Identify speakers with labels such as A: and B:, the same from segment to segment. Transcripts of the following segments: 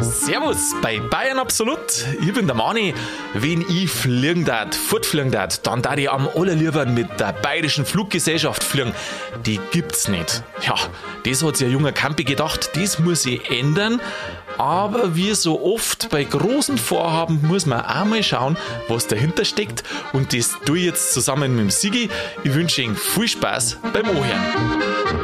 A: Servus bei Bayern Absolut. Ich bin der Mani. Wenn ich fliegen darf, fortfliegen darf, dann darf ich am allerliebsten mit der Bayerischen Fluggesellschaft fliegen. Die gibt's nicht. Ja, das hat sich ein junger Campi gedacht, das muss ich ändern. Aber wie so oft bei großen Vorhaben muss man auch mal schauen, was dahinter steckt. Und das tue ich jetzt zusammen mit dem Sigi. Ich wünsche Ihnen viel Spaß beim Ohren.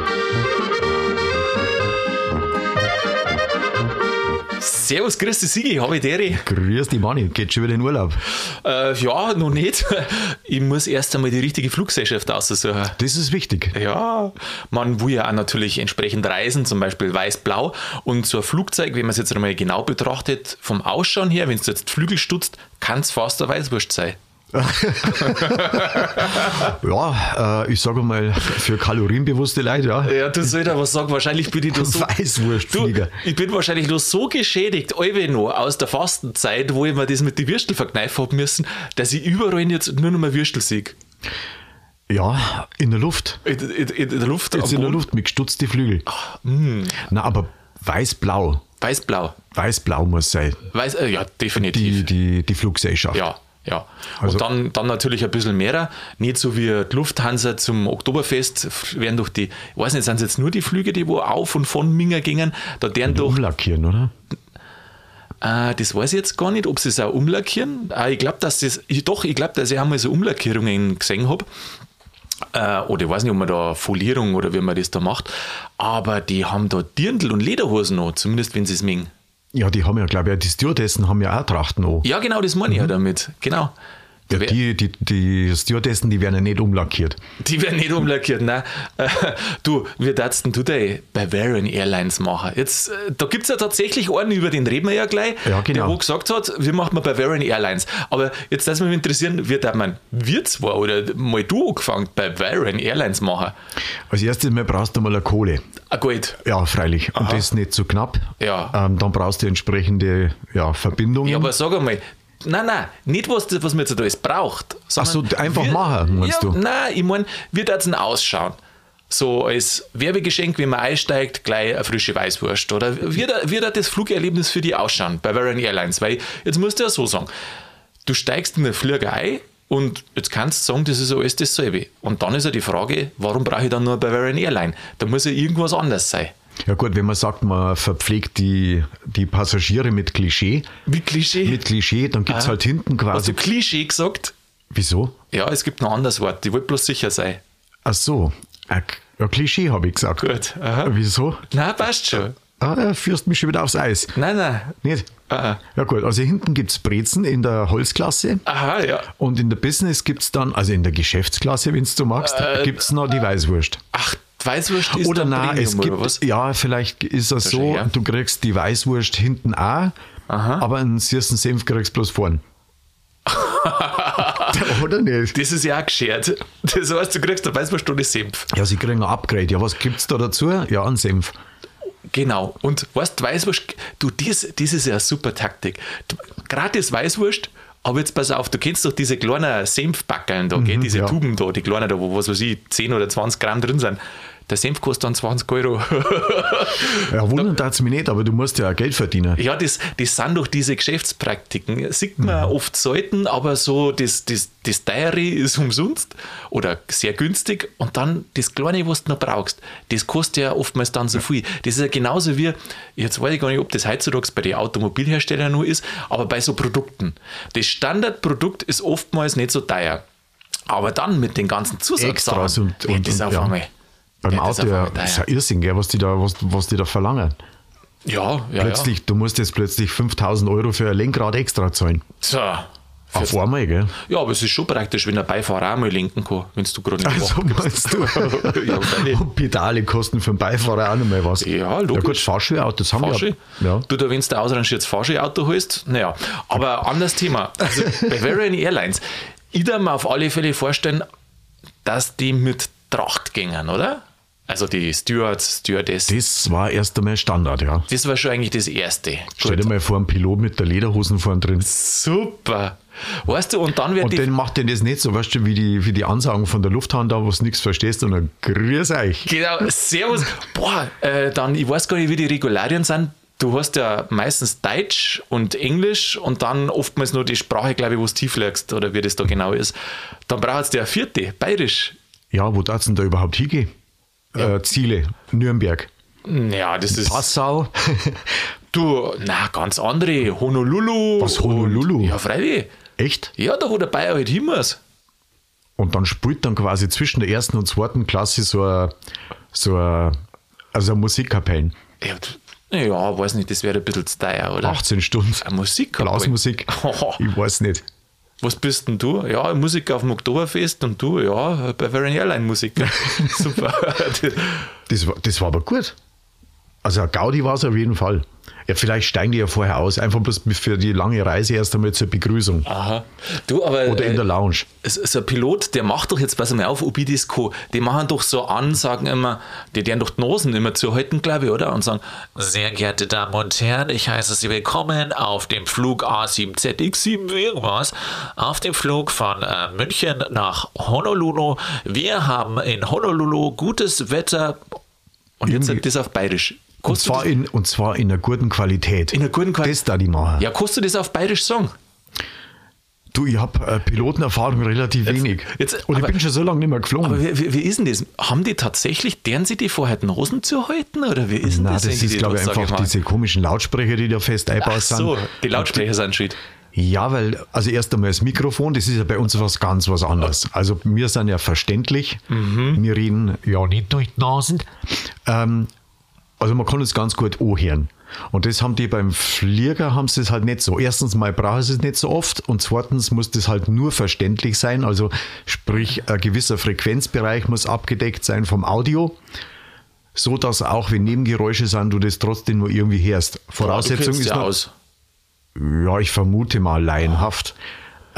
A: Servus, grüß dich, Sigi, habe ich deri.
B: Grüß dich, Manni, geht schon wieder in Urlaub?
A: Äh, ja, noch nicht. Ich muss erst einmal die richtige Fluggesellschaft aussuchen.
B: Das ist wichtig.
A: Ja, man will ja auch natürlich entsprechend reisen, zum Beispiel weiß-blau. Und so ein Flugzeug, wenn man es jetzt einmal genau betrachtet, vom Ausschauen her, wenn es jetzt Flügel stutzt, kann es fast ein Weißwurst sein.
B: Ja, äh, ich sage mal, für kalorienbewusste Leute, ja.
A: Ja, du sollst was sagen, wahrscheinlich bin ich da so.
B: Weißwurstflieger.
A: Du, ich bin wahrscheinlich nur so geschädigt, noch aus der Fastenzeit, wo ich mir das mit den Würstel verkneifen habe müssen, dass ich überall jetzt nur noch mal Würstel sehe.
B: Ja, in der Luft.
A: In, in, in der Luft.
B: Jetzt in der Luft mit gestutzten Flügel. Ach, mm. Na, aber weiß-blau.
A: Weiß-blau.
B: Weiß-blau muss sein.
A: Weiß, äh, ja, definitiv.
B: Die, die, die Fluggesellschaft.
A: Ja. Ja, also und dann, dann natürlich ein bisschen mehr. Nicht so wie die Lufthansa zum Oktoberfest werden durch die, ich weiß nicht, sind es jetzt nur die Flüge, die wo auf und von Minger gingen, da deren doch.
B: Umlackieren, oder?
A: Äh, das weiß ich jetzt gar nicht, ob sie es auch umlackieren. Äh, ich glaube, dass das, ich, doch, ich glaube, dass ich einmal so Umlackierungen gesehen habe. Äh, oder ich weiß nicht, ob man da Folierung oder wie man das da macht. Aber die haben da Dirndl und Lederhosen noch, zumindest wenn sie es mengen.
B: Ja, die haben ja, glaube ich, die Stewardessen haben ja auch Trachten an.
A: Ja, genau, das meine ich mhm. ja damit. Genau.
B: Ja, die, die, die Stewardessen, die werden ja nicht umlackiert.
A: Die werden nicht umlackiert, nein. du, wie darfst du denn Bavarian Airlines machen? Jetzt, äh, da gibt es ja tatsächlich einen, über den reden wir ja gleich,
B: ja, genau.
A: der wo gesagt hat, wir machen mal Bavarian Airlines. Aber jetzt darf mich interessieren, wie darf man, wir zwar oder mal du angefangen, Bavarian Airlines machen?
B: Als erstes mal brauchst du mal eine Kohle.
A: Ein Gold?
B: Ja, freilich. Und Aha. das ist nicht zu so knapp.
A: Ja.
B: Ähm, dann brauchst du entsprechende ja, Verbindungen.
A: Ja, aber sag einmal, Nein, nein, nicht was, was man jetzt alles braucht.
B: Ach so, einfach wir, machen, meinst ja, du?
A: Nein, ich meine, wie darf es ausschauen? So als Werbegeschenk, wenn man einsteigt, gleich eine frische Weißwurst. Oder wie wird das Flugerlebnis für dich ausschauen bei Varian Airlines? Weil jetzt musst du ja so sagen, du steigst in den Flieger ein und jetzt kannst du sagen, das ist alles dasselbe. Und dann ist ja die Frage, warum brauche ich dann nur Bavarian Airline? Da muss ja irgendwas anders sein.
B: Ja gut, wenn man sagt, man verpflegt die, die Passagiere mit Klischee.
A: Mit Klischee?
B: Mit Klischee, dann gibt es ah. halt hinten quasi.
A: Hast du Klischee gesagt?
B: Wieso?
A: Ja, es gibt noch ein anderes Wort. Ich wollte bloß sicher sein.
B: Ach so. Ja, Klischee habe ich gesagt.
A: Gut.
B: Aha. Wieso?
A: Nein, passt schon.
B: Ah, führst mich schon wieder aufs Eis.
A: Nein, nein.
B: Nicht?
A: Aha.
B: Ja gut, also hinten gibt es Brezen in der Holzklasse.
A: Aha, ja.
B: Und in der Business gibt es dann, also in der Geschäftsklasse, wenn du magst, äh, gibt es noch die Weißwurst.
A: Ach, Weißwurst ist
B: oder nein, es gibt, oder was? Ja, vielleicht ist es so, du kriegst die Weißwurst hinten auch, Aha. aber einen süßen Senf kriegst du bloß vorn. oder nicht?
A: Das ist ja auch geschert. Das heißt, du kriegst eine Weißwurst ohne Senf.
B: Ja, sie kriegen ein Upgrade. Ja, was gibt es da dazu? Ja, einen Senf.
A: Genau. Und weißt du, Weißwurst, du, das, das ist ja eine super Taktik. Gratis Weißwurst, aber jetzt pass auf, du kennst doch diese kleinen Senfbackeln da, mhm, diese ja. Tuben da, die kleinen da, wo was weiß ich, 10 oder 20 Gramm drin sind. Der Senf kostet dann 20 Euro.
B: ja, wundern da, es mich nicht, aber du musst ja auch Geld verdienen.
A: Ja, das, das sind doch diese Geschäftspraktiken. Sieht man mhm. oft selten, aber so das, das, das Teure ist umsonst oder sehr günstig und dann das Kleine, was du noch brauchst, das kostet ja oftmals dann so viel. Das ist ja genauso wie, jetzt weiß ich gar nicht, ob das heutzutage bei den Automobilherstellern nur ist, aber bei so Produkten. Das Standardprodukt ist oftmals nicht so teuer. Aber dann mit den ganzen Zusatzsachen,
B: und, und, das auf ja. einmal beim ja, Auto, ja, das ist ja Irrsinn, gell, was, die da, was, was die da verlangen.
A: Ja, ja.
B: Plötzlich,
A: ja.
B: Du musst jetzt plötzlich 5000 Euro für ein Lenkrad extra zahlen.
A: So.
B: Auf einmal, gell?
A: Ja, aber es ist schon praktisch, wenn der Beifahrer auch mal lenken kann, wenn du gerade
B: nicht Also meinst du? ja, Und Pedale kosten für den Beifahrer auch noch mal was.
A: Ja, logisch. Ja
B: gut, Fahrschulautos haben
A: Fahrschul. wir. Ja. Du, da, wenn du ausrangiertes Fahrschulauto holst, naja. Aber anderes Thema. Also Bavarian Airlines. Ich darf mir auf alle Fälle vorstellen, dass die mit Tracht gingen, oder? Also die Stewards, Stewardess.
B: Das war erst einmal Standard, ja.
A: Das war schon eigentlich das Erste.
B: Stell dir mal vor, ein Pilot mit der Lederhosen vorn drin.
A: Super. Weißt du, und dann wird
B: Und dann macht den das nicht so, weißt du, wie die, wie die Ansagen von der Lufthansa, wo du nichts verstehst und dann grüß euch.
A: Genau, servus. Boah, äh, dann, ich weiß gar nicht, wie die Regularien sind. Du hast ja meistens Deutsch und Englisch und dann oftmals nur die Sprache, glaube ich, wo du tief legst oder wie das da genau ist. Dann brauchst du ja vierte, bayerisch.
B: Ja, wo darfst du denn da überhaupt hingehen? Ja. Äh, Ziele, Nürnberg.
A: Ja, das ist.
B: Passau.
A: du, na, ganz andere. Honolulu.
B: Was, Honolulu?
A: Und, ja, freilich.
B: Echt?
A: Ja, da wo der Bayer halt hin muss.
B: Und dann spielt dann quasi zwischen der ersten und zweiten Klasse so ein, so ein, also eine Musikkapellen.
A: Ja, ja, weiß nicht, das wäre ein bisschen zu teuer, oder?
B: 18 Stunden.
A: Eine Musik.
B: Blasmusik. ich weiß nicht.
A: Was bist denn du? Ja, Musiker auf dem Oktoberfest und du, ja, bei Bavarian Airline Musiker. Super.
B: das, war, das war aber gut. Also Gaudi war es auf jeden Fall. Ja, vielleicht steigen die ja vorher aus, einfach bloß für die lange Reise erst einmal zur Begrüßung.
A: Aha. Du, aber.
B: Oder in der Lounge.
A: So ein Pilot, der macht doch jetzt, pass mal auf, Obidisco, die machen doch so Ansagen immer, die deren doch die Nosen immer zu halten, glaube ich, oder? Und sagen: Sehr geehrte Damen und Herren, ich heiße Sie willkommen auf dem Flug A7ZX7 irgendwas, auf dem Flug von äh, München nach Honolulu. Wir haben in Honolulu gutes Wetter. Und jetzt sagt das auf Bayerisch.
B: Und zwar, in, und zwar in einer guten Qualität.
A: In einer guten Qualität.
B: Das da die machen.
A: Ja, kannst du das auf Bayerisch sagen?
B: Du, ich habe äh, Pilotenerfahrung relativ
A: jetzt,
B: wenig.
A: Jetzt,
B: und ich bin schon so lange nicht mehr geflogen.
A: Aber wie, wie, ist denn das? Haben die tatsächlich, deren sie die vorher die Hosen zu halten? Oder wie ist
B: Nein,
A: das?
B: das ist, glaube ich, einfach diese komischen Lautsprecher, die da fest einbaut
A: sind. Ach so, die Lautsprecher sind shit.
B: Ja, weil, also erst einmal das Mikrofon, das ist ja bei uns was ganz was anderes. Also wir sind ja verständlich. Mhm. Wir reden ja nicht durch die Nasen. Ähm, also man kann es ganz gut anhören. Und das haben die beim Flieger haben sie es halt nicht so. Erstens mal brauchen sie es nicht so oft und zweitens muss das halt nur verständlich sein. Also sprich, ein gewisser Frequenzbereich muss abgedeckt sein vom Audio, so dass auch wenn Nebengeräusche sind, du das trotzdem nur irgendwie hörst.
A: Voraussetzung ja, ist noch, aus.
B: Ja, ich vermute mal laienhaft.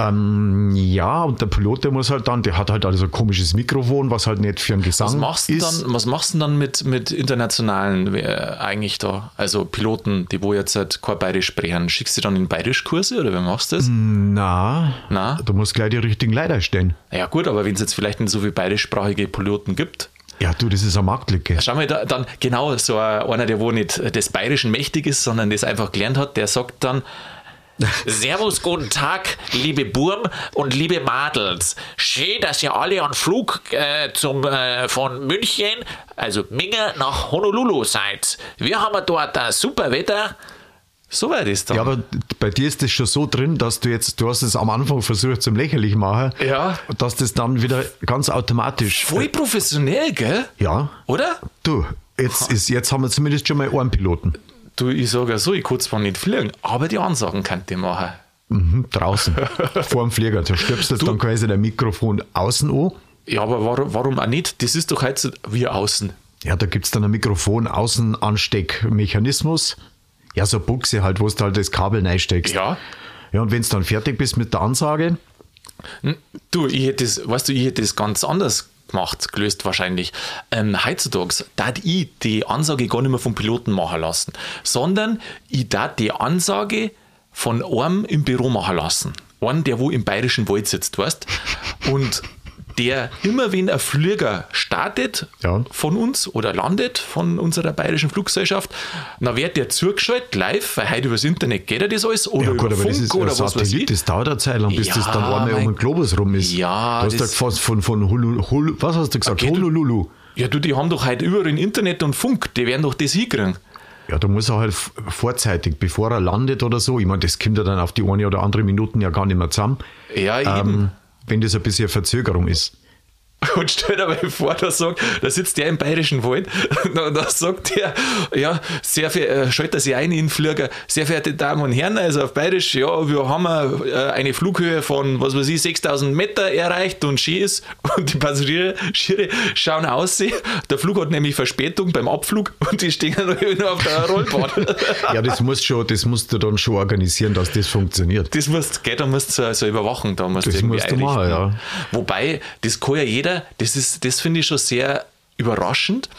B: Ähm, ja, und der Pilot, der muss halt dann, der hat halt also ein komisches Mikrofon, was halt nicht für einen Gesang was
A: machst
B: ist.
A: Dann, was machst du dann mit, mit internationalen äh, eigentlich da? Also Piloten, die wo jetzt halt kein Bayerisch sprechen. Schickst du dann in Bayerischkurse oder wie machst du das?
B: Na, Na, du musst gleich die richtigen Leiter stellen.
A: Ja gut, aber wenn es jetzt vielleicht nicht so viele bayerischsprachige Piloten gibt,
B: ja, du, das ist eine Marktlücke.
A: Schau mal, da, dann genau so einer, der wo nicht des Bayerischen mächtig ist, sondern das einfach gelernt hat, der sagt dann, Servus, guten Tag, liebe Burm und liebe Madels. Schön, dass ihr alle an Flug äh, zum, äh, von München, also Minge, nach Honolulu seid. Wir haben dort ein super Wetter. So weit ist
B: dann. Ja, aber bei dir ist das schon so drin, dass du jetzt, du hast es am Anfang versucht zum lächerlich machen.
A: Ja.
B: Dass das dann wieder ganz automatisch.
A: Voll professionell, gell?
B: Ja.
A: Oder?
B: Du, jetzt, ist, jetzt haben wir zumindest schon mal einen Piloten.
A: Du, ich sage ja so, ich kann zwar nicht fliegen, aber die Ansagen kann ich machen.
B: Mhm, draußen, vor dem Flieger. Da stöpst du dann quasi dein Mikrofon außen an.
A: Ja, aber warum, warum auch nicht? Das ist doch heute wie außen.
B: Ja, da gibt es dann ein Mikrofon-Außenansteckmechanismus. Ja, so Buchse halt, wo du halt das Kabel reinsteckst.
A: Ja.
B: Ja, und wenn du dann fertig bist mit der Ansage.
A: Du, ich hätte das, weißt du, ich hätte das ganz anders gemacht, gelöst wahrscheinlich. Ähm, heutzutage darf ich die Ansage gar nicht mehr vom Piloten machen lassen, sondern ich darf die Ansage von einem im Büro machen lassen. Einen, der wo im bayerischen Wald sitzt, weißt Und der immer, wenn ein Flieger startet ja. von uns oder landet von unserer bayerischen Fluggesellschaft, dann wird der zugeschaltet live, weil heute übers Internet geht ja das alles oder ja, gut, über Funk
B: das
A: oder was weiß ich.
B: Das dauert eine Zeit lang, bis ja, das dann einmal um den Globus rum ist.
A: Ja,
B: du hast das von, von, von Hulu, Hulu, was hast du gesagt? Okay, Honolulu.
A: Ja, du, die haben doch heute überall Internet und Funk, die werden doch das hinkriegen.
B: Ja, da muss er halt vorzeitig, bevor er landet oder so, ich meine, das kommt ja dann auf die eine oder andere Minuten ja gar nicht mehr zusammen.
A: Ja, eben. Ähm,
B: wenn das ein bisschen Verzögerung ist.
A: Und stell dir mal vor, da, sagt, da sitzt der im bayerischen Wald und da sagt der, ja, sehr viel, äh, schaltet er sich ein in den Flieger, sehr verehrte Damen und Herren, also auf bayerisch, ja, wir haben äh, eine Flughöhe von, was weiß ich, 6000 Meter erreicht und schön ist und die Passagiere schauen aus, der Flug hat nämlich Verspätung beim Abflug und die stehen nur auf der Rollbahn.
B: ja, das muss schon, das musst du dann schon organisieren, dass das funktioniert.
A: Das musst, gell, da musst du so überwachen, da musst
B: das
A: du
B: musst du machen, ja.
A: Wobei, das kann ja jeder das ist, das finde ich schon sehr überraschend,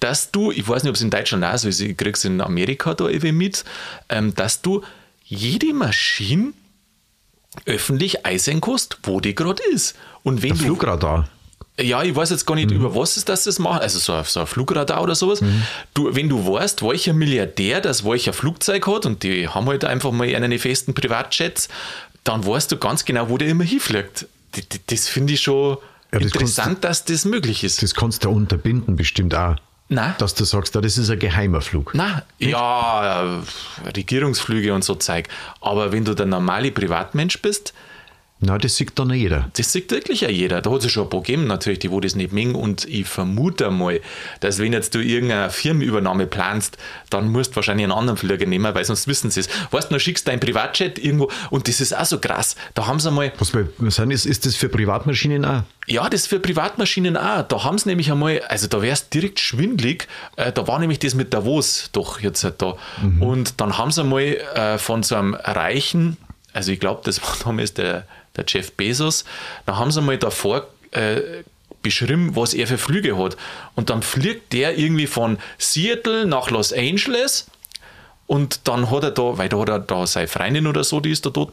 A: dass du, ich weiß nicht, ob es in Deutschland auch so ist, ich kriege es in Amerika da eben mit, ähm, dass du jede Maschine öffentlich einsehen kannst, wo die gerade ist. Und wenn
B: Der
A: du
B: Flugradar.
A: ja, ich weiß jetzt gar nicht,
B: Mhm.
A: über was ist das das machen. Also so, ein- so ein Flugradar oder sowas. Du, wenn du weißt, welcher Milliardär das welcher Flugzeug hat und die haben halt einfach mal einen festen Privatjets, dann weißt du ganz genau, wo der immer hinfliegt. D- d- Das finde ich schon
B: Ja, das
A: interessant, dass das möglich ist.
B: Das kannst du unterbinden bestimmt auch.
A: Nein.
B: Dass du sagst, das ist ein geheimer Flug.
A: Na, ja, Regierungsflüge und so Zeug. Aber wenn du der normale Privatmensch bist,
B: Na, das sieht dann jeder.
A: Das sieht wirklich ja jeder. Da hat es ja schon ein paar gegeben, natürlich, die wo das nicht mengen. Und ich vermute mal, dass wenn jetzt du irgendeine Firmenübernahme planst, dann musst du wahrscheinlich einen anderen Flieger nehmen, weil sonst wissen sie es. Weißt du, dann schickst du dein Privatjet irgendwo und das ist auch so krass. Da haben sie mal,
B: Was bei sind, ist, ist das für Privatmaschinen auch?
A: ja, das für Privatmaschinen auch. Da haben sie nämlich einmal, also da wäre es direkt schwindlig. Äh, da war nämlich das mit Davos doch jetzt halt da. Und dann haben sie mal äh, von so einem reichen, also ich glaube, das war damals der, der Jeff Bezos, da haben sie mal davor äh, beschrieben, was er für Flüge hat. Und dann fliegt der irgendwie von Seattle nach Los Angeles und dann hat er da, weil da hat er da seine Freundin oder so, die ist da dort,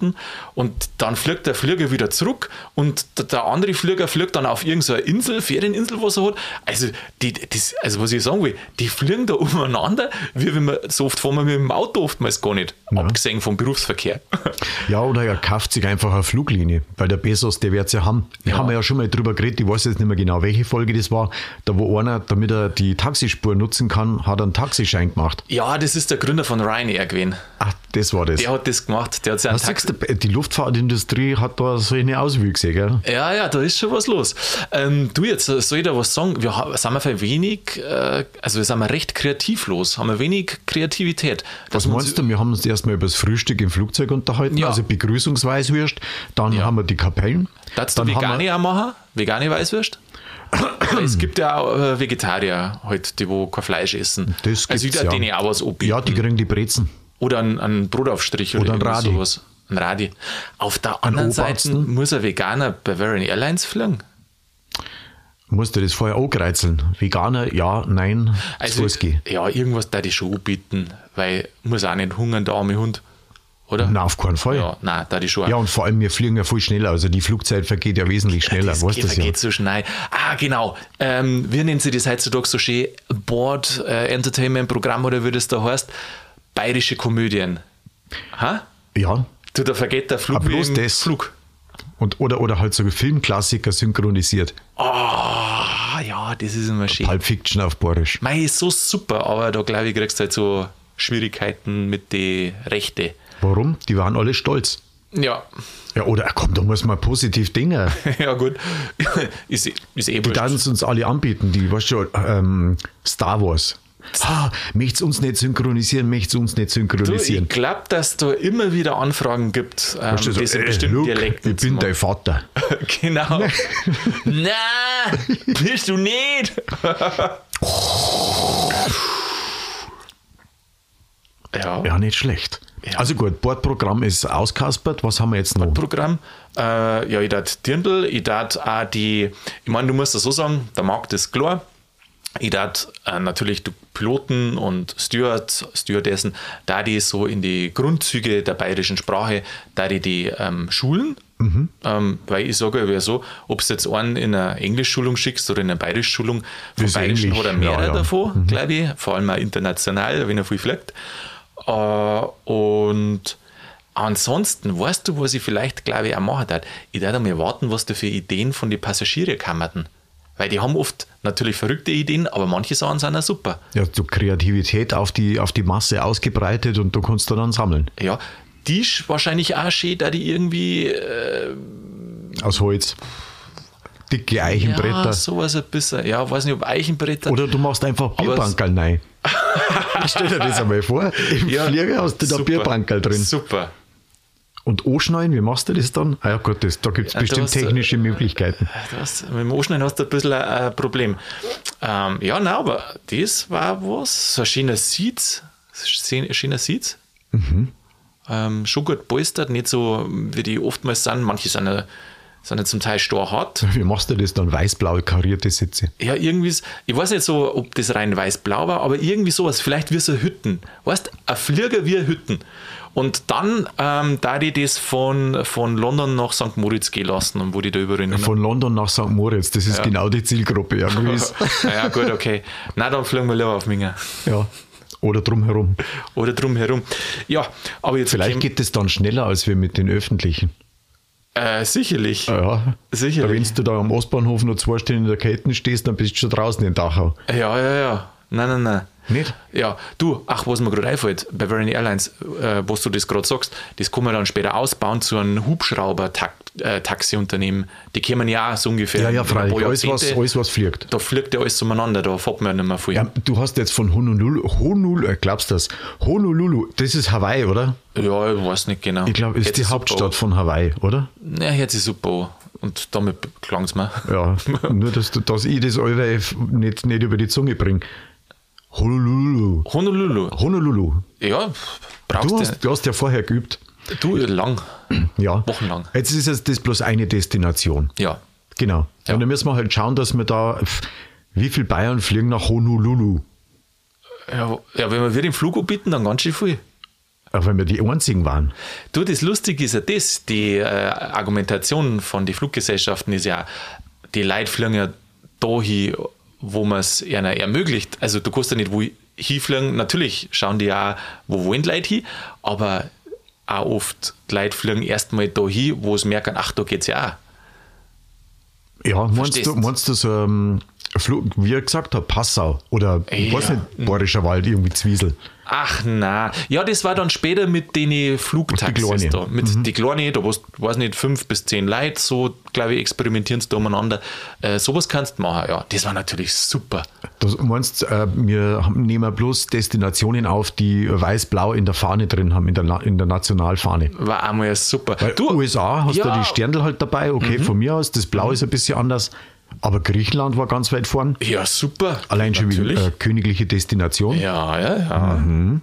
A: und dann fliegt der Flieger wieder zurück und der, der andere Flieger fliegt dann auf irgendeine Insel, Ferieninsel, was er hat. Also, die, das, also was ich sagen will, die fliegen da umeinander, wie wenn man, so oft fahren wir mit dem Auto oftmals gar nicht, abgesehen vom Berufsverkehr.
B: Ja, oder er kauft sich einfach eine Fluglinie, weil der Bezos, der wird es ja haben. Wir haben ja schon mal drüber geredet, ich weiß jetzt nicht mehr genau, welche Folge das war. Da wo einer, damit er die Taxispur nutzen kann, hat einen Taxischein gemacht.
A: ja, das ist der Gründer von Ryanair gewesen.
B: Ach, das war das.
A: Der hat das gemacht. Der hat sich einen
B: Was sagst du, die Luftfahrtindustrie hat da so eine Auswüchse, gell?
A: Ja, ja, da ist schon was los. Ähm, du jetzt, soll ich da was sagen? Wir sind wir für wenig, äh, also wir sind wir recht kreativlos, haben wir wenig Kreativität.
B: Was meinst du? Wir haben uns erstmal über das Frühstück im Flugzeug unterhalten,
A: Ja.
B: also Begrüßungsweißwürst, dann
A: Ja.
B: haben wir die Kapellen.
A: Darfst du Vegane auch machen? Vegane Weißwürst? Es gibt ja auch äh, Vegetarier, halt, die wo kein Fleisch essen.
B: Das
A: also ich
B: gibt's, ja.
A: denen auch was anbieten.
B: Ja, die kriegen die Brezen.
A: Oder ein, ein Brotaufstrich oder,
B: Oder ein Radi.
A: sowas. Ein Radi. Auf der anderen Seite
B: Obersten.
A: muss ein Veganer Bavarian Airlines fliegen.
B: Musst du das vorher angreizeln? Veganer, ja, nein,
A: Also, ja, irgendwas da die schon anbieten, weil muss auch nicht hungern, der arme Hund. Oder?
B: Na, auf keinen Fall.
A: Ja, nein, da die schon.
B: Ja, und vor allem, wir fliegen ja viel schneller. Also die Flugzeit vergeht ja wesentlich schneller.
A: das
B: weißt
A: geht,
B: das ja?
A: geht so schnell. Ah, genau. Ähm, wie nennen sie das heutzutage so schön? Board äh, Entertainment Programm oder wie das da heißt? Bayerische Komödien. Ha?
B: Ja.
A: Du, da vergeht der Flug.
B: Aber bloß das.
A: Flug.
B: Und, oder, oder halt so Filmklassiker synchronisiert.
A: Ah, ja, das ist immer schön.
B: Pulp Fiction auf Borisch.
A: Mei, ist so super, aber da glaube ich, kriegst du halt so Schwierigkeiten mit den Rechte.
B: Warum? Die waren alle stolz.
A: Ja,
B: Ja, oder komm, da muss man positiv Dinge.
A: ja gut. ist, ist eh
B: Die werden es uns alle anbieten. Die, weißt du, ähm, Star Wars. Ah, möcht's uns nicht synchronisieren, möcht's uns nicht
A: Du,
B: synchronisieren.
A: ich glaube, dass da immer wieder Anfragen gibt, ähm,
B: Weißt du, so, äh,
A: bestimmten
B: Luke,
A: Dialekten
B: ich bin
A: machen.
B: dein Vater.
A: Genau. Na, bist du nicht? ja,
B: Ja, nicht schlecht.
A: Ja.
B: Also gut, Bordprogramm ist auskaspert. Was haben wir jetzt noch?
A: Programm. Äh, ja, ich dat Dirndl, ich dat auch die, ich meine, du musst das so sagen, der Markt ist klar. Ich dat äh, natürlich die Piloten und Stewards, Stewardessen, da die so in die Grundzüge der bayerischen Sprache, da die die ähm, Schulen, ähm, weil ich sage ja so, ob du jetzt einen in eine Englischschulung schickst oder in eine Bayerisch-Schulung, vom
B: ist
A: Bayerischen
B: ähnlich,
A: hat er mehrere
B: ja, ja.
A: davon, glaube ich, vor allem auch international, wenn er viel fliegt. Äh, und ansonsten, weißt du, was ich vielleicht, glaube ich, auch machen darf? Ich darf mal warten, was da für Ideen von den Passagieren kammerten. Weil die haben oft natürlich verrückte Ideen, aber manche Sachen sind auch super.
B: Ja, so Kreativität auf die, auf die Masse ausgebreitet und du kannst da dann sammeln.
A: Ja, die ist wahrscheinlich auch schön, da die irgendwie äh,
B: Aus Holz. Dicke Eichenbretter.
A: ja, sowas ein bisschen, ja, weiß nicht, ob Eichenbretter.
B: Oder du machst einfach Bierbankerl rein. Stell dir das einmal vor. Im
A: Ja,
B: Flieger hast du da. Bierbankerl drin.
A: Super.
B: Und anschneiden, wie machst du das dann? Ah ja gut, das, da gibt es
A: Ja,
B: bestimmt
A: hast, äh,
B: technische Möglichkeiten.
A: Du hast, mit dem Anschneiden hast du ein bisschen ein, ein Problem. Ähm, ja, nein, aber das war was. So ein schöner Sitz. Schöner Sitz. Ähm, schon gut polstert, nicht so wie die oftmals sind. Manche sind ja, ja zum Teil starrhart.
B: Wie machst du das dann? Weiß-blau karierte Sitze.
A: Ja, irgendwie, ich weiß nicht so, ob das rein weiß-blau war, aber irgendwie sowas, vielleicht wie so Hütten. Weißt ein Flieger wie Hütten. Und dann ähm, da die das von, von London nach St. Moritz gehen lassen und wo die da überrennen.
B: Von London nach St. Moritz, das ist
A: Ja.
B: genau die Zielgruppe, ja, Luis.
A: ja, gut, okay. Na, dann fliegen wir lieber auf Minga.
B: ja. Oder drumherum.
A: Oder drumherum. Ja, aber jetzt
B: Vielleicht geht es dann schneller als wir mit den öffentlichen.
A: Äh, sicherlich.
B: Ja.
A: Sicherlich.
B: Wenn du da am Ostbahnhof noch zwei Stunden in der Kette stehst, dann bist du schon draußen in Dachau.
A: Ja, ja, ja. Nein, nein, nein.
B: Nicht?
A: Ja, du, ach, was mir gerade einfällt, bei Bavarian Airlines, äh, was du das gerade sagst, das kann man dann später ausbauen zu einem Hubschrauber-Taxi-Unternehmen. Die kommen ja auch so ungefähr.
B: Ja, ja,
A: paar
B: Alles was, alles, was fliegt.
A: Da fliegt ja alles umeinander, da fährt man ja nicht mehr viel.
B: Ja, du hast jetzt von Honolulu, Honolulu, äh, glaubst du das? Honolulu, das ist Hawaii, oder?
A: Ja, ich weiß nicht genau.
B: Ich glaube, ist die
A: super
B: Hauptstadt von Hawaii, oder?
A: Ja, hört sich super. Und damit klang es mir.
B: Ja, nur dass, dass ich das alle nicht, nicht über die Zunge bringe. Honolulu.
A: Honolulu.
B: Honolulu.
A: Ja, brauchst
B: Du
A: du.
B: hast, du hast ja vorher geübt.
A: Du, lang.
B: Ja.
A: Wochenlang.
B: Jetzt ist es das bloß eine Destination.
A: Ja.
B: Genau.
A: Ja.
B: Und dann müssen wir halt schauen, dass wir da, wie viel Bayern fliegen nach Honolulu?
A: Ja, ja, wenn wir wieder den Flug anbieten, dann ganz schön viel.
B: Auch wenn wir die einzigen waren.
A: Du, das Lustige ist ja das, die äh, Argumentation von den Fluggesellschaften ist ja, die Leute fliegen ja dahin, wo man es ihnen ermöglicht. Also du kannst ja nicht wo hinfliegen, natürlich schauen die ja, wo die Leute hin, aber auch oft die Leute fliegen erstmal dahin, wo sie merken, ach, da geht es ja auch.
B: Ja, meinst
A: Verstehst
B: du? meinst du so, ähm, Flug, wie er gesagt hat, Passau oder ich
A: Ja.
B: weiß nicht, Bayerischer Wald, irgendwie Zwiesel.
A: Ach na, ja, das war dann später mit den Flugtaxis
B: Mit die
A: da. Mit die Kleinen, da warst, weiß nicht, fünf bis zehn Leute, so, glaube ich, experimentieren sie da umeinander. Äh, sowas kannst du machen, ja. Das war natürlich super.
B: Du meinst, äh, wir nehmen bloß Destinationen auf, die weiß-blau in der Fahne drin haben, in der, Na- in der Nationalfahne.
A: War einmal super.
B: Weil USA hast du
A: ja, Mhm.
B: die Sterndl halt dabei, okay, von mir aus, das Blau ist ein bisschen anders, aber Griechenland war ganz weit vorn.
A: Ja, super.
B: Allein schon wie
A: natürlich.
B: äh, königliche Destination.
A: Ja, ja, ja.
B: Mhm.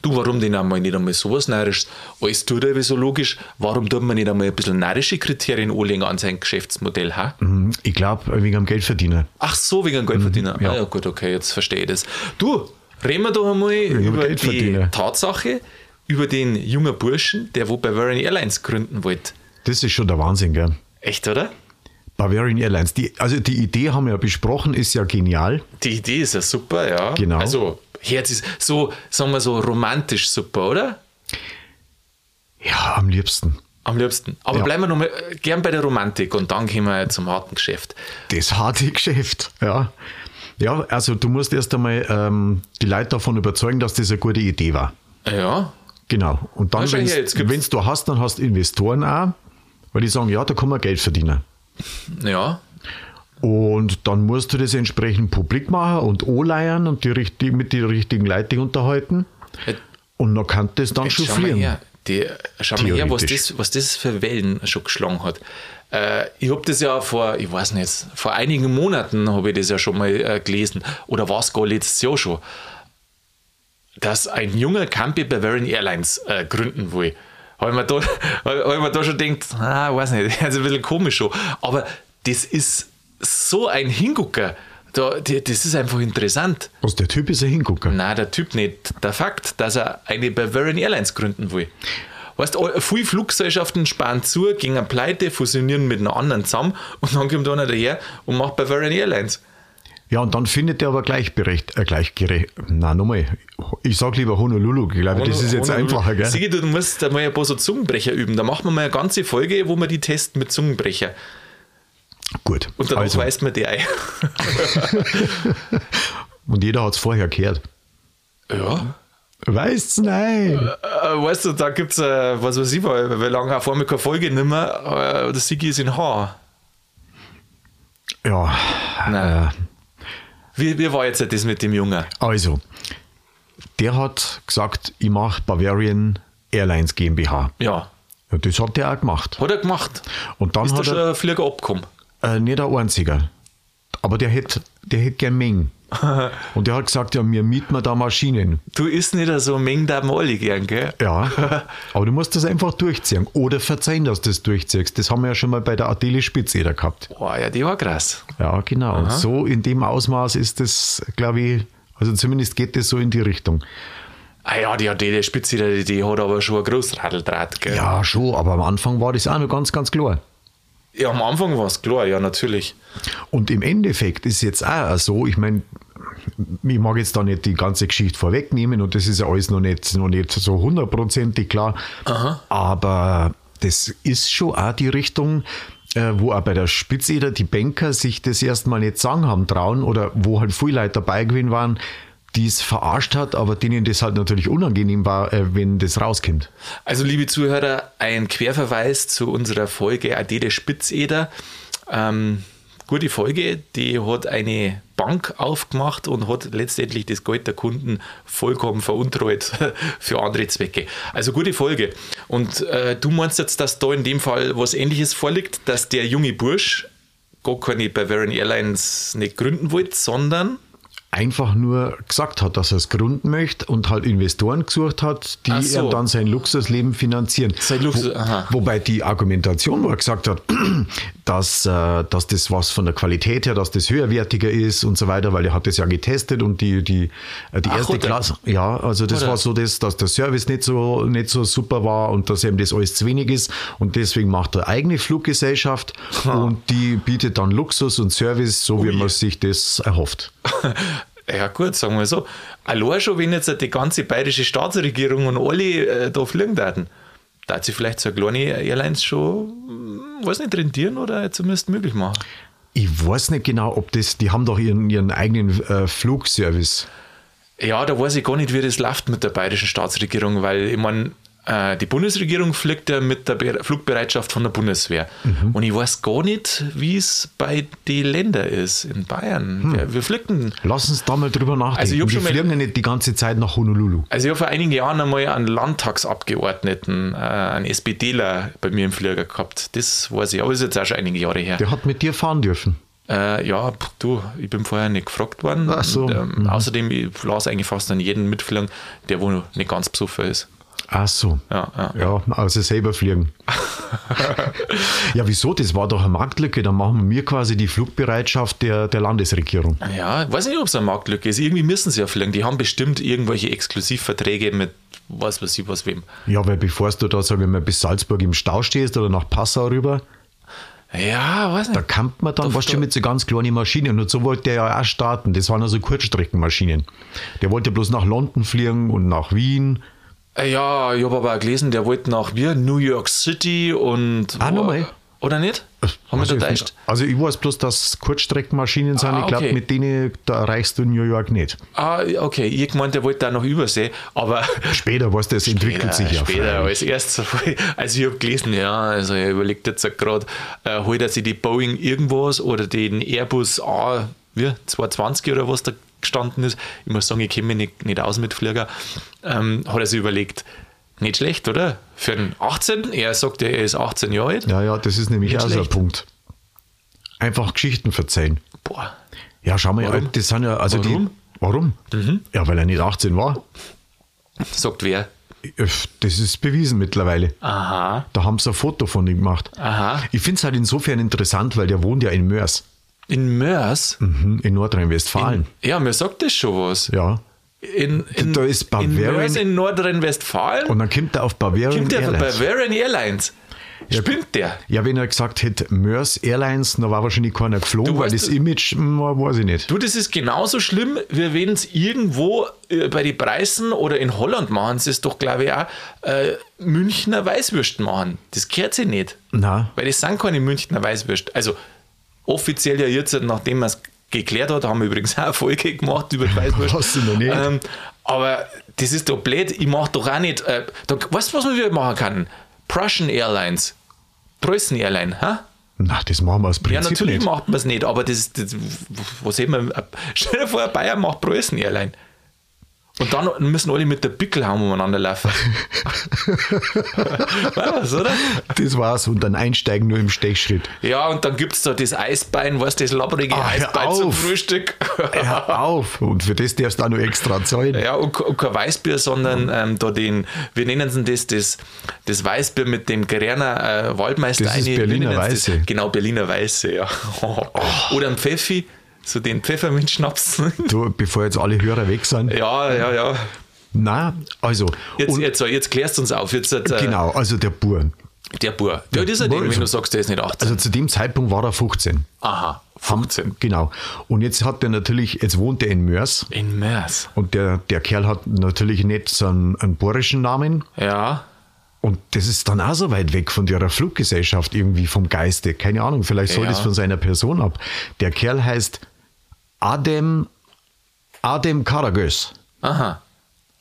A: Du, warum denn einmal nicht einmal sowas Närrisches? Alles tut er so logisch. Warum tut man nicht einmal ein bisschen närrische Kriterien anlegen an sein Geschäftsmodell? Ha?
B: Mhm, Ich glaube, wegen am Geldverdienen.
A: Ach so, wegen Geldverdiener.
B: ja.
A: Ah, ja, gut, okay, jetzt verstehe ich das. Du, reden wir doch einmal über die
B: Geldverdiener.
A: Tatsache, über den jungen Burschen, der wo Bavarian Airlines gründen wollte.
B: Das ist schon der Wahnsinn, gell?
A: Echt, oder?
B: Bavarian Airlines. Die, also die Idee haben wir ja besprochen, ist ja genial.
A: Die Idee ist ja super, ja.
B: Genau.
A: Also, Herz ist so, sagen wir so, romantisch super, oder?
B: Ja, am liebsten.
A: Am liebsten. Aber
B: Ja.
A: bleiben wir nochmal gern bei der Romantik und dann gehen wir zum harten Geschäft.
B: Das harte Geschäft, ja. Ja, also du musst erst einmal ähm, die Leute davon überzeugen, dass das eine gute Idee war.
A: Ja,
B: Genau. Und dann, wenn du hast, dann hast du Investoren auch, weil die sagen, ja, da kann man Geld verdienen.
A: Ja.
B: Und dann musst du das entsprechend publik machen und anleiern und die, richtig- mit den richtigen Leuten unterhalten.
A: Jetzt-
B: Und dann kann das dann schon
A: Schau mal her, die, schau mal her was, das, was das für Wellen schon geschlagen hat. Äh, ich habe das ja vor, ich weiß nicht, vor einigen Monaten habe ich das ja schon mal äh, gelesen. Oder war es gar letztes Jahr schon. Dass ein junger Campi Bavarian Airlines äh, gründen will. Ich, mir da- ich mir da schon gedacht, ah, weiß nicht, also ein bisschen komisch schon. Aber das ist so ein Hingucker. Da, das ist einfach interessant.
B: Was der Typ ist ein Hingucker.
A: Nein, der Typ nicht. Der Fakt, dass er eine Bavarian Airlines gründen will. Weißt du, viele Fluggesellschaften sparen zu, gehen pleite, fusionieren mit einer anderen zusammen und dann kommt einer daher und macht Bavarian Airlines.
B: Ja, und dann findet er aber gleichberecht, äh, gleichgerecht. Na, nochmal. Ich sag lieber Honolulu. Ich glaube, das ist jetzt einfacher, gell?
A: Sigi, du musst da mal ein paar so Zungenbrecher üben. Da machen wir mal eine ganze Folge, wo wir die testen mit Zungenbrecher.
B: Gut.
A: Und dann
B: also,
A: weist man die ein.
B: und jeder hat es vorher gehört.
A: ja.
B: Weißt's? Nein.
A: Äh, weißt du, da gibt es, äh, was weiß ich, weil, weil lange auf einmal keine Folge nicht mehr. Äh, der Sigi ist in Haar.
B: Ja.
A: Nein.
B: Äh,
A: Wie, wie war jetzt das mit dem Jungen?
B: also, der hat gesagt, ich mache Bavarian Airlines GmbH.
A: Ja.
B: Ja, das hat der auch gemacht.
A: Hat er gemacht.
B: Und dann
A: Ist da
B: hat
A: schon
B: er,
A: ein Flieger abgekommen?
B: äh, nicht der Einziger, aber der hätte der hätt gern Mengen. Und der hat gesagt, ja, mir mieten wir da Maschinen.
A: Du isst nicht so Mengen da alle gern, gell?
B: Ja, aber du musst das einfach durchziehen. Oder verzeihen, dass du das durchziehst. Das haben wir ja schon mal bei der Adele Spitzeder gehabt.
A: Boah, ja, die war krass.
B: Ja, genau. So in dem Ausmaß ist das, glaube ich, also zumindest geht das so in die Richtung.
A: Ah ja, die AD Spitze, die, die hat aber schon ein Großradeldraht, gell?
B: Ja, schon, aber am Anfang war das auch noch ganz, ganz klar.
A: Ja, am Anfang war es klar, ja, natürlich.
B: Und im Endeffekt ist jetzt auch so, ich meine, ich mag jetzt da nicht die ganze Geschichte vorwegnehmen und das ist ja alles noch nicht, noch nicht so hundertprozentig klar. Aber das ist schon auch die Richtung, äh, wo auch bei der Spitzeder die Banker sich das erstmal nicht sagen haben trauen oder wo halt viele Leute dabei gewesen waren, die es verarscht hat, aber denen das halt natürlich unangenehm war, äh, wenn das rauskommt.
A: Also, liebe Zuhörer, ein Querverweis zu unserer Folge AD der Spitzeder. Ähm, gute Folge, die hat eine Bank aufgemacht und hat letztendlich das Geld der Kunden vollkommen veruntreut für andere Zwecke. Also gute Folge. Und äh, du meinst jetzt, dass da in dem Fall was ähnliches vorliegt, dass der junge Bursch gar keine Bavarian Airlines nicht gründen wollte, sondern
B: einfach nur gesagt hat, dass er es gründen möchte und halt Investoren gesucht hat, die
A: so.
B: ihm dann sein Luxusleben finanzieren.
A: Sein Luxus-
B: Wo,
A: aha.
B: wobei die Argumentation, wo er gesagt hat, dass, äh, dass das was von der Qualität her, dass das höherwertiger ist und so weiter, weil er hat das ja getestet und die, die, äh, die
A: Ach,
B: erste
A: hat er?
B: Klasse, ja, also das
A: Hat er?
B: war so das, dass der Service nicht so, nicht so super war und dass ihm das alles zu wenig ist und deswegen macht er eigene Fluggesellschaft und die bietet dann Luxus und Service, so wie
A: Ui.
B: man sich das erhofft.
A: Ja gut, sagen wir so. Allein schon, wenn jetzt die ganze bayerische Staatsregierung und alle äh, da fliegen würden, da hat sie vielleicht so eine kleine Airlines schon, hm, weiß nicht, rentieren oder zumindest möglich machen.
B: Ich weiß nicht genau, ob das, die haben doch ihren, ihren eigenen äh, Flugservice.
A: Ja, da weiß ich gar nicht, wie das läuft mit der bayerischen Staatsregierung, weil ich meine, die Bundesregierung fliegt ja mit der Be Flugbereitschaft von der Bundeswehr. Und ich weiß gar nicht, wie es bei den Ländern ist in Bayern. Wir, wir fliegen
B: Lass uns da mal drüber nachdenken.
A: Also ich schon mal-
B: fliegen ja nicht die ganze Zeit nach Honolulu.
A: Also ich habe vor einigen Jahren einmal einen Landtagsabgeordneten, äh, einen SPDler bei mir im Flieger gehabt. Das weiß ich, aber ist jetzt auch schon einige Jahre her.
B: Der hat mit dir fahren dürfen.
A: Äh, ja, du, ich bin vorher nicht gefragt worden.
B: Ach so.
A: Und, ähm, Außerdem, ich lasse eigentlich fast an jeden mitfliegen, der wo nicht ganz besoffen ist.
B: Ach so.
A: Ja, ja.
B: Ja, also selber fliegen. ja, wieso? Das war doch eine Marktlücke. Dann machen wir quasi die Flugbereitschaft der, der Landesregierung.
A: Ja, ich weiß nicht, ob es eine Marktlücke ist. Irgendwie müssen sie ja fliegen. Die haben bestimmt irgendwelche Exklusivverträge mit was weiß ich, was wem.
B: Ja, weil bevor du da, sagen wir mal, bis Salzburg im Stau stehst oder nach Passau rüber,
A: Ja, weiß nicht.
B: da campt man dann,
A: Da-
B: schon mit so ganz kleinen Maschinen. Und so wollte der ja auch starten. Das waren also Kurzstreckenmaschinen. Der wollte bloß nach London fliegen und nach Wien.
A: Äh, Ja, ich habe aber auch gelesen, der wollte nach wir, New York City und.
B: Ah, nochmal?
A: Oder nicht? Haben wir
B: Also,
A: da
B: ich- also ich weiß bloß, dass Kurzstreckenmaschinen sind.
A: Ah,
B: ich glaube,
A: okay.
B: mit denen da erreichst du New York nicht.
A: Ah, okay. Ich gemeint, der wollte da noch Übersee, aber.
B: Später, was das entwickelt sich ja.
A: Später, als erstes. Also ich habe gelesen, ja, also er überlegt jetzt gerade, äh, holt er sich die Boeing irgendwas oder den Airbus A, wie, 220 oder was da gestanden ist. Ich muss sagen, ich kenne mich nicht, nicht aus mit Flieger. Ähm, hat er sich überlegt, nicht schlecht, oder? Für einen 18, er sagt, er ist 18 Jahre alt.
B: Ja, ja, das ist nämlich auch so ein. Punkt. Einfach Geschichten verzeihen.
A: Boah.
B: Ja, schau mal,
A: Warum?
B: das sind ja, also
A: Warum? Mhm.
B: die. Warum? Ja, weil er nicht 18 war.
A: Sagt wer?
B: Das ist bewiesen mittlerweile.
A: Aha.
B: Da haben sie ein Foto von ihm gemacht.
A: Aha.
B: Ich finde es halt insofern interessant, weil der wohnt ja in Mörs,
A: In Mörs?
B: mhm, in Nordrhein-Westfalen.
A: Ja, mir sagt das schon was.
B: Ja.
A: In, in,
B: Da ist
A: in
B: Bavarian-
A: Mörs in Nordrhein-Westfalen
B: Und dann kommt er auf Bavarian
A: kommt
B: Airlines.
A: Bavarian Airlines. Spinnt der?
B: Ja, wenn er gesagt hätte Mörs Airlines, dann war wahrscheinlich keiner geflogen,
A: Du
B: weil
A: weißt,
B: das Image, hm, weiß ich nicht.
A: Du, das ist genauso schlimm, wie wenn es irgendwo äh, bei den Preisen oder in Holland machen sie es doch, glaube ich, auch äh, Münchner Weißwürsten machen. Das gehört sich nicht.
B: Na,
A: Weil das sind keine Münchner Weißwürste. Also offiziell ja jetzt, nachdem man es geklärt hat, haben wir übrigens auch eine Folge gemacht über die Weißwürste.
B: Hast du noch nicht?
A: Ähm, aber das ist doch blöd. Ich mache doch auch nicht. Äh, da, weißt du, was man wieder machen kann? Prussian Airlines. Preußen Airline, ha?
B: na, das machen wir aus
A: Ja,
B: Prinzip
A: natürlich
B: nicht.
A: macht man es nicht, aber das, das was sehen wir? Stell dir vor, Bayern macht Preußen Airline. Und dann müssen alle mit der Pickelhaum umeinander laufen. Was, oder?
B: Das war's. Und dann einsteigen nur im Stechschritt.
A: Ja, und dann gibt es da das Eisbein, was das labbrige
B: Ah,
A: Eisbein zum
B: auf.
A: Frühstück.
B: Hör auf. Und für das darfst du auch noch extra zahlen.
A: Ja, und, und kein Weißbier, sondern ähm, da den, wir nennen es das, das, das Weißbier mit dem Gererner äh, Waldmeister.
B: Das ist
A: eine-
B: Berliner Weiße.
A: Das? Genau, Berliner Weiße, ja. Oder ein Pfeffi, so den Pfefferminzschnaps.
B: Du, bevor jetzt alle Hörer weg sind.
A: ja, ja, ja.
B: Na, also.
A: Jetzt, jetzt, jetzt klärst du uns auf. Jetzt, äh,
B: genau, also der Bur.
A: Der Bur. Ja, das ist Ding, wenn du sagst, der ist nicht 18.
B: Also zu dem Zeitpunkt war er 15.
A: Aha,
B: Haben-
A: 15.
B: Genau. Und jetzt hat er natürlich, jetzt wohnt er in Mörs
A: In Mörs.
B: und der, der Kerl hat natürlich nicht so einen, einen bohrischen Namen.
A: Ja.
B: Und das ist dann auch so weit weg von der Fluggesellschaft irgendwie vom Geiste. Keine Ahnung, vielleicht soll
A: Ja.
B: das von seiner Person ab. Der Kerl heißt Adem, Adem Karagöz.
A: Aha.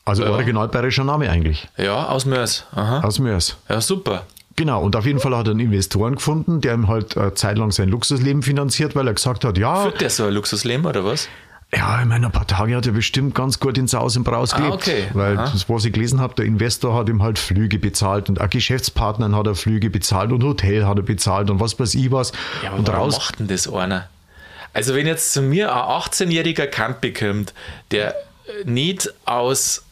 B: Also
A: Ja.
B: original bayerischer Name eigentlich.
A: Ja, aus Mörs. Aha.
B: Aus Mörs.
A: Ja, super.
B: Genau, und auf jeden Fall hat er einen Investoren gefunden, der ihm halt eine Zeit lang sein Luxusleben finanziert, weil er gesagt hat, ja,
A: Führt der so ein Luxusleben oder was?
B: ja, ich meine, ein paar Tage hat er bestimmt ganz gut ins Saus und Braus
A: Ah,
B: gelebt.
A: okay.
B: Weil
A: Aha.
B: das, was ich gelesen habe, der Investor hat ihm halt Flüge bezahlt und auch Geschäftspartnern hat er Flüge bezahlt und Hotel hat er bezahlt und was weiß ich was.
A: Ja, aber
B: und
A: warum
B: raus.
A: macht denn das einer? Also wenn jetzt zu mir ein 18-jähriger Kant bekommt, der äh, nicht aus,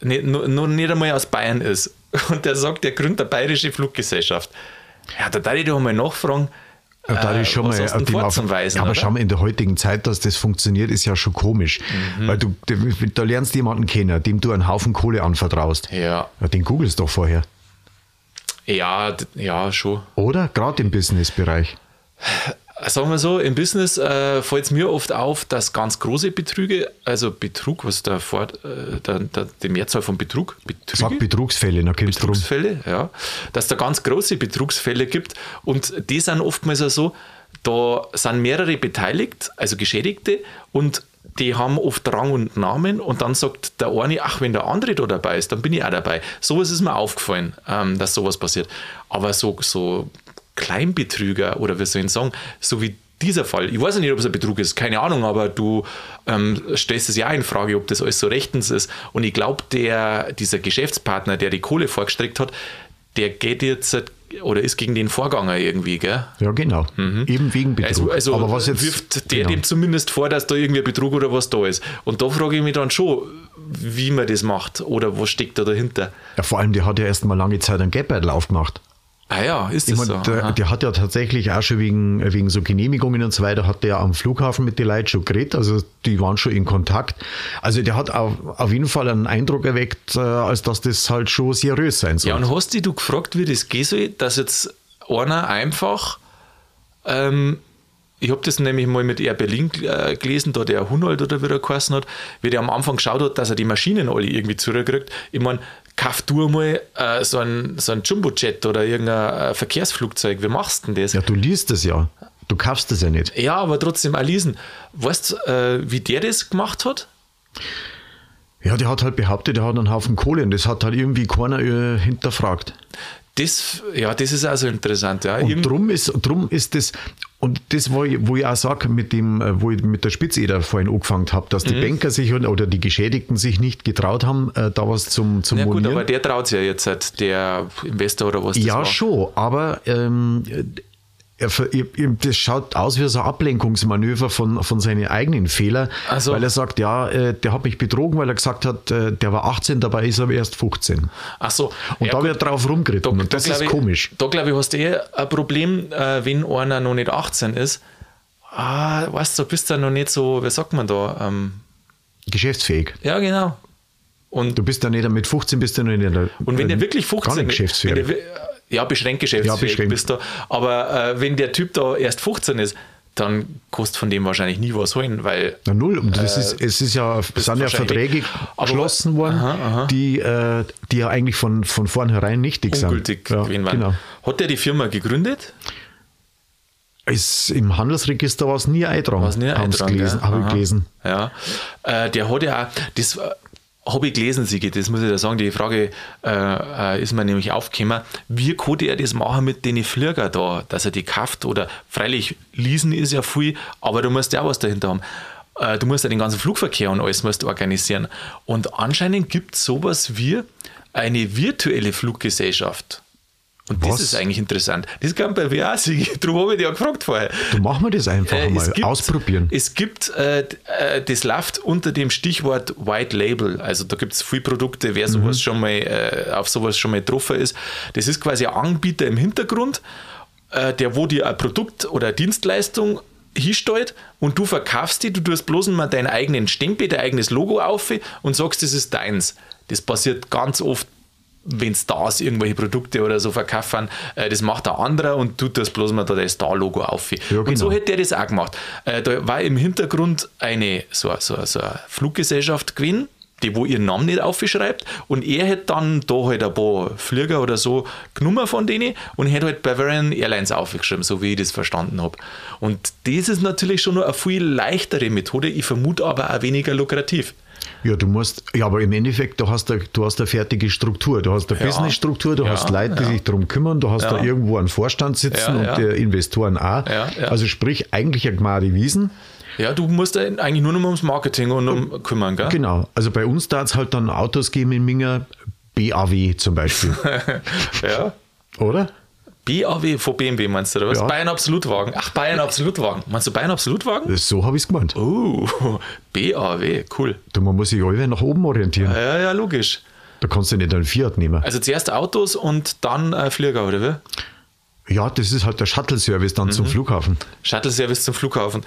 A: nicht, nur, nur nicht einmal aus Bayern ist und der sagt, der gründet eine bayerische Fluggesellschaft, ja, da darf ich doch mal nachfragen,
B: Ja, da
A: äh,
B: ist schon mal
A: du denn
B: dem auf- Ja, aber
A: oder?
B: schau mal, in der heutigen Zeit, dass das funktioniert, ist ja schon komisch.
A: Mhm.
B: Weil du, du, da lernst jemanden kennen, dem du einen Haufen Kohle anvertraust.
A: Ja,
B: Ja, den googelst doch vorher.
A: ja, ja, schon.
B: Oder? Gerade im Businessbereich.
A: Sagen wir so, im Business äh, fällt es mir oft auf, dass ganz große Betrüge, also Betrug, was da vor, äh, der, der, die Mehrzahl von Betrug, Betrüge?
B: Sag Betrugsfälle, dann kommst du drum.
A: Betrugsfälle, ja, dass da ganz große Betrugsfälle gibt und die sind oftmals auch so, da sind mehrere beteiligt, also Geschädigte und die haben oft Rang und Namen und dann sagt der eine, ach, wenn der andere da dabei ist, dann bin ich auch dabei. Sowas ist mir aufgefallen, ähm, dass sowas passiert. Aber so, so Kleinbetrüger oder wie soll ich sagen, so wie dieser Fall, ich weiß ja nicht, ob es ein Betrug ist, keine Ahnung, aber du ähm, stellst es ja auch in Frage, ob das alles so rechtens ist. Und ich glaube, der, dieser Geschäftspartner, der die Kohle vorgestreckt hat, der geht jetzt oder ist gegen den Vorganger irgendwie, gell?
B: Ja, genau. Eben wegen Betrug.
A: Also, also
B: aber was jetzt,
A: wirft der
B: genau.
A: dem zumindest vor, dass da irgendwie ein Betrug oder was da ist. Und da frage ich mich dann schon, wie man das macht oder was steckt da dahinter.
B: ja, vor allem, der hat ja erst mal lange Zeit einen Gap-Battle aufgemacht.
A: Ah ja, ist
B: Ich
A: das
B: mein,
A: so?
B: der, der hat ja tatsächlich auch schon wegen, wegen so Genehmigungen und so weiter, hat der am Flughafen mit den Leuten schon geredet, also die waren schon in Kontakt. Also der hat auf, auf jeden Fall einen Eindruck erweckt, äh, als dass das halt schon seriös sein soll.
A: Ja, und hast dich du gefragt, wie das gehen soll, dass jetzt einer einfach, ähm, ich habe das nämlich mal mit Air Berlin äh, gelesen, da der Hunold oder wie der geheißen hat, wie der am Anfang geschaut hat, dass er die Maschinen alle irgendwie zurückkriegt. Ich meine, kauf du mal äh, so ein, so ein Jumbojet oder irgendein äh, Verkehrsflugzeug, wie machst du denn das?
B: ja, du liest es ja. Du kaufst es ja nicht.
A: Ja, aber trotzdem auch lesen. Weißt du, äh, wie der das gemacht hat?
B: Ja, der hat halt behauptet, der hat einen Haufen Kohle und das hat halt irgendwie keiner äh, hinterfragt.
A: Das, ja, das ist also interessant. Ja.
B: Und
A: Irgend-
B: drum ist, drum ist das, und das, wo ich, wo ich auch sage, mit dem, äh, wo ich mit der Spitzeder vorhin angefangen habe, dass
A: Mhm.
B: die Banker sich und- oder die Geschädigten sich nicht getraut haben, äh, da was zum, zum
A: ja gut,
B: monieren.
A: aber der traut sich ja jetzt, halt, der Investor oder was das
B: Ja,
A: war.
B: schon, aber ähm, er, das schaut aus wie so ein Ablenkungsmanöver von, von seinen eigenen Fehlern,
A: Ach so.
B: weil er sagt, ja, äh, der hat mich betrogen, weil er gesagt hat, äh, der war 18, dabei ist er erst 15.
A: Ach so.
B: Und
A: ja,
B: da
A: gut.
B: wird drauf rumgeritten und das
A: glaub
B: ist
A: ich,
B: komisch.
A: Da glaube ich, hast du eh ein Problem, äh, wenn einer noch nicht 18 ist. Ah, weißt du, bist du noch nicht so, wie sagt man da? Ähm,
B: Geschäftsfähig.
A: ja, genau. Und,
B: Du bist ja nicht, mit 15 bist du noch nicht in der
A: und wenn der wirklich 15
B: gar nicht
A: wenn der, ja, beschränkt geschäftsfähig
B: Ja, beschränkt.
A: bist du. Aber äh, wenn der Typ da erst 15 ist, dann kostet von dem wahrscheinlich nie was holen, weil
B: Na null. Und das ist, es ist ja, es sind ja Verträge geschlossen worden,
A: Aha, aha.
B: Die, äh, die ja eigentlich von, von vornherein nichtig
A: ungültig
B: sind. Ja, genau.
A: Hat der die Firma gegründet?
B: Ist, Im Handelsregister war es nie eintragen.
A: Was nicht
B: Haben's
A: eintragen,
B: gelesen,
A: gell?
B: habe ich gelesen.
A: Ja. Äh, der hat ja auch, das äh, habe ich gelesen, Sigi, das muss ich da sagen, die Frage äh, äh, ist mir nämlich aufgekommen, wie konnte er das machen mit den Flieger da, dass er die kauft oder freilich, leasen ist ja viel, aber du musst ja auch was dahinter haben. Äh, Du musst ja den ganzen Flugverkehr und alles musst organisieren. Und anscheinend gibt es sowas wie eine virtuelle Fluggesellschaft. Und das
B: Was?
A: ist eigentlich interessant. Das kann bei auch, Sigi. Darum habe ich dich ja gefragt vorher.
B: Du machen wir das einfach
A: Äh,
B: mal.
A: gibt,
B: Ausprobieren.
A: Es gibt, äh, äh, das läuft unter dem Stichwort White Label. Also da gibt es viele Produkte, wer sowas
B: Mhm.
A: schon mal, äh, auf sowas schon mal getroffen ist. Das ist quasi ein Anbieter im Hintergrund, äh, der wo dir ein Produkt oder eine Dienstleistung hinstellt und du verkaufst die, du tust bloß mal deinen eigenen Stempel, dein eigenes Logo auf und sagst, das ist deins. Das passiert ganz oft wenn Stars irgendwelche Produkte oder so verkaufen, äh, das macht ein anderer und tut das bloß mal da das Star-Logo auf. Ja, genau. Und so hätte er das auch gemacht. Äh, da war im Hintergrund eine so, so, so eine Fluggesellschaft gewesen, die wo ihren Namen nicht aufschreibt und er hätte dann da halt ein paar Flieger oder so genommen von denen und hätte halt Bavarian Airlines aufgeschrieben, so wie ich das verstanden habe. Und das ist natürlich schon noch eine viel leichtere Methode, ich vermute aber auch weniger lukrativ.
B: Ja, du musst, ja, aber im Endeffekt, du hast, eine, du hast eine fertige Struktur. Du hast eine ja. Businessstruktur, du ja, hast Leute, die ja. sich darum kümmern, du hast da irgendwo einen Vorstand sitzen und die Investoren auch. Also sprich, eigentlich ein Gmade Wiesen.
A: Ja, du musst eigentlich nur noch ums Marketing und um kümmern, gell?
B: Genau. Also bei uns da es halt dann Autos geben in Minger, BAW zum Beispiel.
A: ja.
B: Oder?
A: BAW von BMW meinst du, oder was? Ja. Bayern Absolutwagen. Ach, Bayern Absolutwagen. Meinst du Bayern Absolutwagen?
B: So habe ich es gemeint.
A: Oh, BAW, cool.
B: Du, man muss sich alle nach oben orientieren.
A: Ja, ja, logisch.
B: Da kannst du nicht einen Fiat nehmen.
A: Also zuerst Autos und dann äh, Flieger, oder wie?
B: Ja, das ist halt der Shuttle-Service dann mhm. zum Flughafen.
A: Shuttle-Service zum Flughafen.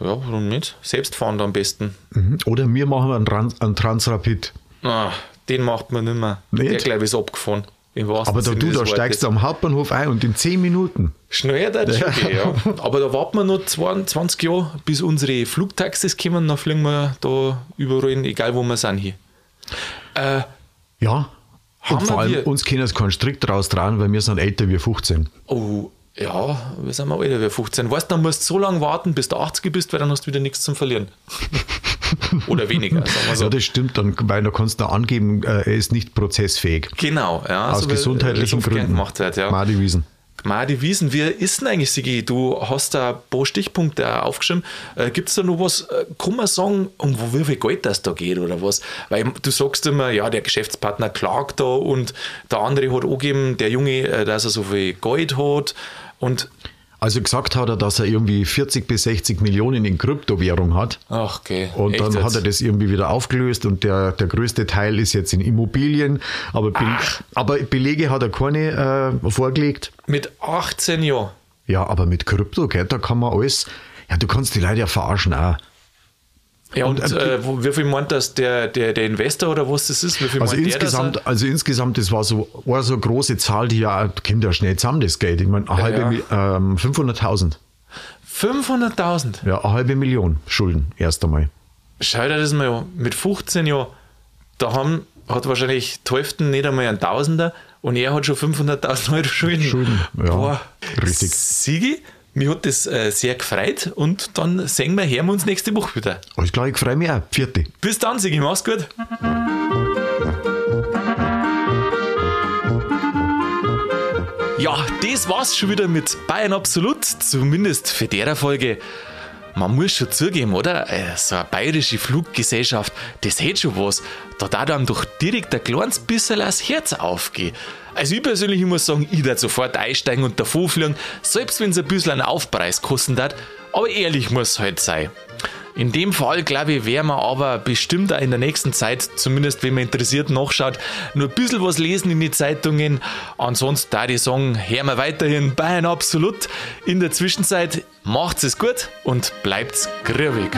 A: Ja, warum nicht? Selbst fahren am besten.
B: Mhm. Oder wir machen einen, Trans einen Transrapid.
A: Ah, den macht man nicht mehr. Nicht? Der, glaube ich, ist abgefahren.
B: Aber da, du, da steigst du am Hauptbahnhof ein und in 10 Minuten.
A: Schneller schon gehen, ja. Aber da warten wir noch 22 Jahre, bis unsere Flugtaxis kommen, dann fliegen wir da überall hin, egal wo wir sind hier.
B: Äh, ja, und vor allem wir, uns können es keinen Strick draus trauen, weil wir sind älter wie 15.
A: Oh, ja, wir sind mal älter wie 15. Weißt du, dann musst du so lange warten, bis du 80 bist, weil dann hast du wieder nichts zum Verlieren. Oder weniger,
B: sagen wir so. Ja, das stimmt, dann, weil da kannst du angeben, äh, er ist nicht prozessfähig.
A: Genau, ja.
B: Aus so gesundheitlichen Gründen.
A: Gemacht wird, ja.
B: Madi Wiesen.
A: Madi Wiesen, wie ist denn eigentlich, Sigi? Du hast da ein paar Stichpunkte aufgeschrieben. Äh, Gibt es da noch was, äh, kann man sagen, um wie viel Geld das da geht oder was? Weil du sagst immer, ja, der Geschäftspartner klagt da und der andere hat angegeben, der Junge, äh, dass er so viel Geld hat und
B: also gesagt hat er, dass er irgendwie 40 bis 60 Millionen in Kryptowährung hat.
A: Ach, okay.
B: Und Echt dann jetzt? hat er das irgendwie wieder aufgelöst und der, der größte Teil ist jetzt in Immobilien. Aber, Be aber Belege hat er keine äh, vorgelegt.
A: Mit 18 Jahren?
B: Ja, aber mit Krypto, gell, da kann man alles. Ja, du kannst die Leute ja verarschen auch.
A: Ja, und, und äh, wie viel meint das der, der, der Investor oder was das ist?
B: also, insgesamt, das also insgesamt, das war so, war so eine große Zahl, die ja, kommt ja schnell zusammen, das Geld. Ich meine, eine halbe, ja. ähm, 500.000.
A: 500.000?
B: Ja, eine halbe Million Schulden, erst einmal.
A: Schau dir das mal an, mit 15 Jahren, da haben, hat wahrscheinlich Teuften nicht einmal einen Tausender und er hat schon 500.000 Euro Schulden.
B: Schulden, ja,
A: Boah,
B: richtig.
A: Sigi, mir hat das äh, sehr gefreut und dann sehen wir, hören wir uns nächste Woche wieder.
B: Alles klar, ich freue mich auch. Vierte.
A: Bis dann, Sigi, mach's gut. Ja, das war's schon wieder mit Bayern Absolut, zumindest für der Folge. Man muss schon zugeben, oder? Äh, so eine bayerische Fluggesellschaft, das hätte schon was. Da darf einem doch direkt ein kleines bisschen das Herz aufgehen. Also ich persönlich muss sagen, ich würde sofort einsteigen und davon fliegen, selbst wenn es ein bisschen einen Aufpreis kosten hat. Aber ehrlich muss es halt sein. In dem Fall, glaube ich, werden wir aber bestimmt auch in der nächsten Zeit, zumindest wenn man interessiert nachschaut, nur ein bisschen was lesen in die Zeitungen. Ansonsten da die sagen, hören wir weiterhin Bayern absolut. In der Zwischenzeit macht's es gut und bleibt's grübig.